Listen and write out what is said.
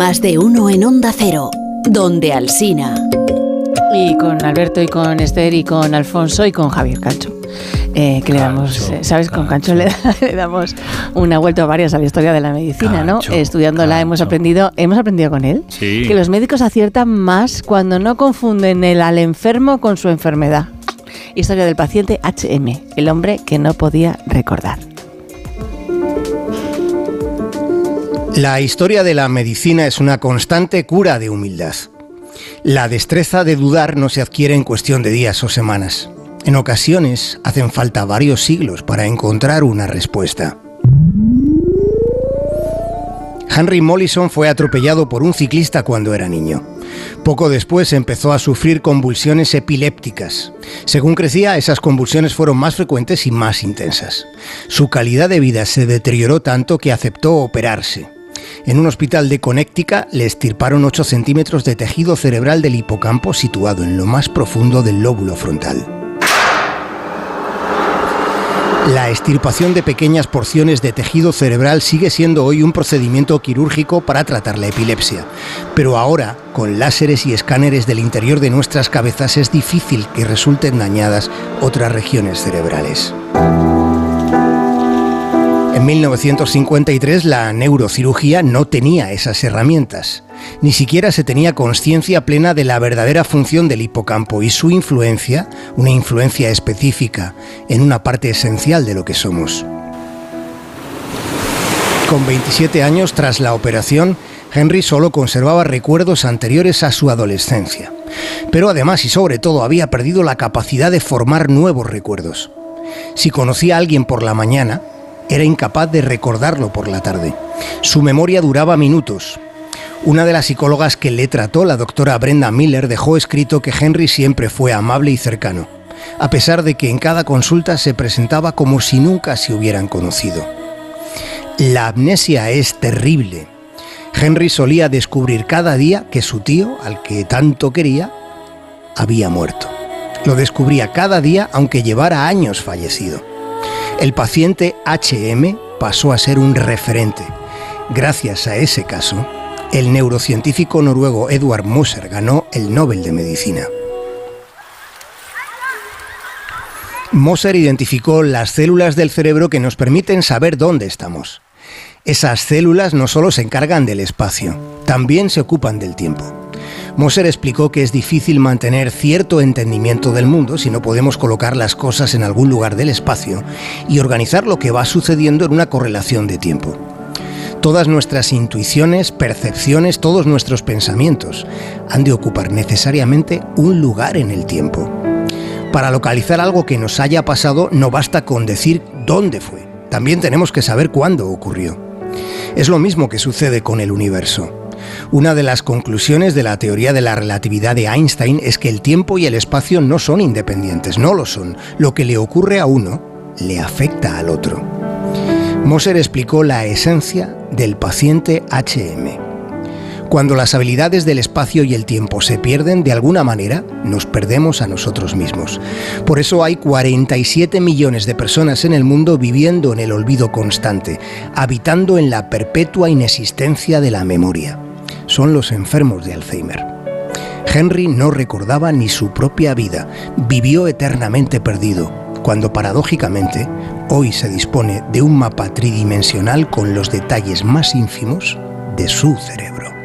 Más de uno en Onda Cero, donde Alsina. Y con Alberto y con Esther y con Alfonso y con Javier Cancho. Eh, que le damos, eh, ¿sabes? Con Cancho le, damos una vuelta a varias a la historia de la medicina, ¿no? Estudiándola hemos aprendido, hemos aprendido con él que los médicos aciertan más cuando no confunden el al enfermo con su enfermedad. Historia del paciente HM, el hombre que no podía recordar. La historia de la medicina es una constante cura de humildad. La destreza de dudar no se adquiere en cuestión de días o semanas. En ocasiones hacen falta varios siglos para encontrar una respuesta. Henry Mollison fue atropellado por un ciclista cuando era niño. Poco después empezó a sufrir convulsiones epilépticas. Según crecía, esas convulsiones fueron más frecuentes y más intensas. Su calidad de vida se deterioró tanto que aceptó operarse. En un hospital de Connecticut le estirparon 8 centímetros de tejido cerebral del hipocampo situado en lo más profundo del lóbulo frontal. La extirpación de pequeñas porciones de tejido cerebral sigue siendo hoy un procedimiento quirúrgico para tratar la epilepsia, pero ahora, con láseres y escáneres del interior de nuestras cabezas, es difícil que resulten dañadas otras regiones cerebrales. En 1953 la neurocirugía no tenía esas herramientas. Ni siquiera se tenía conciencia plena de la verdadera función del hipocampo y su influencia, una influencia específica en una parte esencial de lo que somos. Con 27 años tras la operación, Henry solo conservaba recuerdos anteriores a su adolescencia. Pero además y sobre todo había perdido la capacidad de formar nuevos recuerdos. Si conocía a alguien por la mañana, era incapaz de recordarlo por la tarde. Su memoria duraba minutos. Una de las psicólogas que le trató, la doctora Brenda Miller, dejó escrito que Henry siempre fue amable y cercano, a pesar de que en cada consulta se presentaba como si nunca se hubieran conocido. La amnesia es terrible. Henry solía descubrir cada día que su tío, al que tanto quería, había muerto. Lo descubría cada día aunque llevara años fallecido. El paciente HM pasó a ser un referente. Gracias a ese caso, el neurocientífico noruego Edward Moser ganó el Nobel de Medicina. Moser identificó las células del cerebro que nos permiten saber dónde estamos. Esas células no solo se encargan del espacio, también se ocupan del tiempo. Moser explicó que es difícil mantener cierto entendimiento del mundo si no podemos colocar las cosas en algún lugar del espacio y organizar lo que va sucediendo en una correlación de tiempo. Todas nuestras intuiciones, percepciones, todos nuestros pensamientos han de ocupar necesariamente un lugar en el tiempo. Para localizar algo que nos haya pasado no basta con decir dónde fue, también tenemos que saber cuándo ocurrió. Es lo mismo que sucede con el universo. Una de las conclusiones de la teoría de la relatividad de Einstein es que el tiempo y el espacio no son independientes, no lo son. Lo que le ocurre a uno le afecta al otro. Moser explicó la esencia del paciente HM. Cuando las habilidades del espacio y el tiempo se pierden de alguna manera, nos perdemos a nosotros mismos. Por eso hay 47 millones de personas en el mundo viviendo en el olvido constante, habitando en la perpetua inexistencia de la memoria son los enfermos de Alzheimer. Henry no recordaba ni su propia vida, vivió eternamente perdido, cuando paradójicamente hoy se dispone de un mapa tridimensional con los detalles más ínfimos de su cerebro.